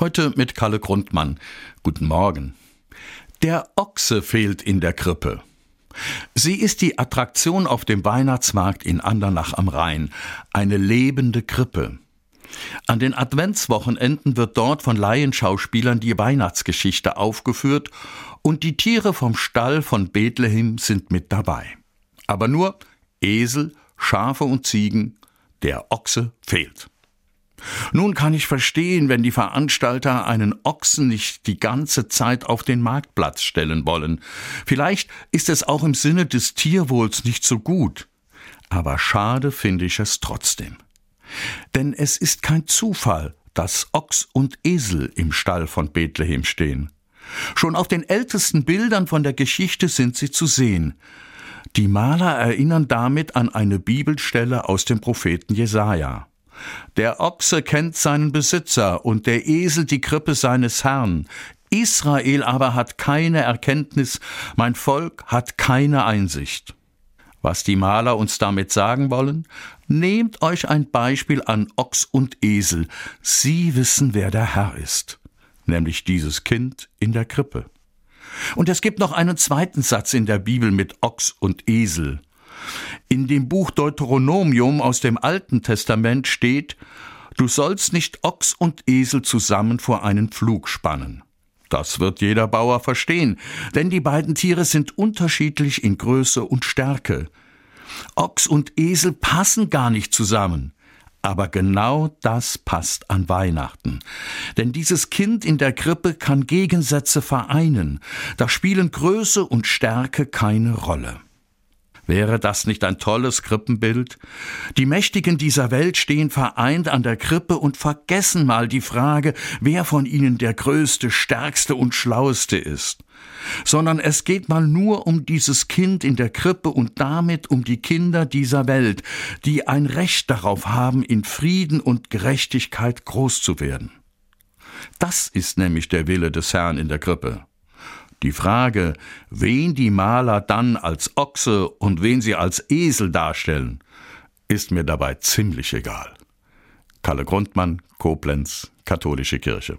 Heute mit Kalle Grundmann. Guten Morgen. Der Ochse fehlt in der Krippe. Sie ist die Attraktion auf dem Weihnachtsmarkt in Andernach am Rhein, eine lebende Krippe. An den Adventswochenenden wird dort von Laienschauspielern die Weihnachtsgeschichte aufgeführt und die Tiere vom Stall von Bethlehem sind mit dabei. Aber nur Esel, Schafe und Ziegen, der Ochse fehlt. Nun kann ich verstehen, wenn die Veranstalter einen Ochsen nicht die ganze Zeit auf den Marktplatz stellen wollen. Vielleicht ist es auch im Sinne des Tierwohls nicht so gut. Aber schade finde ich es trotzdem. Denn es ist kein Zufall, dass Ochs und Esel im Stall von Bethlehem stehen. Schon auf den ältesten Bildern von der Geschichte sind sie zu sehen. Die Maler erinnern damit an eine Bibelstelle aus dem Propheten Jesaja. Der Ochse kennt seinen Besitzer und der Esel die Krippe seines Herrn. Israel aber hat keine Erkenntnis, mein Volk hat keine Einsicht. Was die Maler uns damit sagen wollen? Nehmt euch ein Beispiel an Ochs und Esel. Sie wissen, wer der Herr ist, nämlich dieses Kind in der Krippe. Und es gibt noch einen zweiten Satz in der Bibel mit Ochs und Esel. In dem Buch Deuteronomium aus dem Alten Testament steht, Du sollst nicht Ochs und Esel zusammen vor einen Pflug spannen. Das wird jeder Bauer verstehen, denn die beiden Tiere sind unterschiedlich in Größe und Stärke. Ochs und Esel passen gar nicht zusammen. Aber genau das passt an Weihnachten. Denn dieses Kind in der Krippe kann Gegensätze vereinen. Da spielen Größe und Stärke keine Rolle. Wäre das nicht ein tolles Krippenbild? Die Mächtigen dieser Welt stehen vereint an der Krippe und vergessen mal die Frage, wer von ihnen der größte, stärkste und schlaueste ist. Sondern es geht mal nur um dieses Kind in der Krippe und damit um die Kinder dieser Welt, die ein Recht darauf haben, in Frieden und Gerechtigkeit groß zu werden. Das ist nämlich der Wille des Herrn in der Krippe. Die Frage, wen die Maler dann als Ochse und wen sie als Esel darstellen, ist mir dabei ziemlich egal. Kalle Grundmann, Koblenz, Katholische Kirche.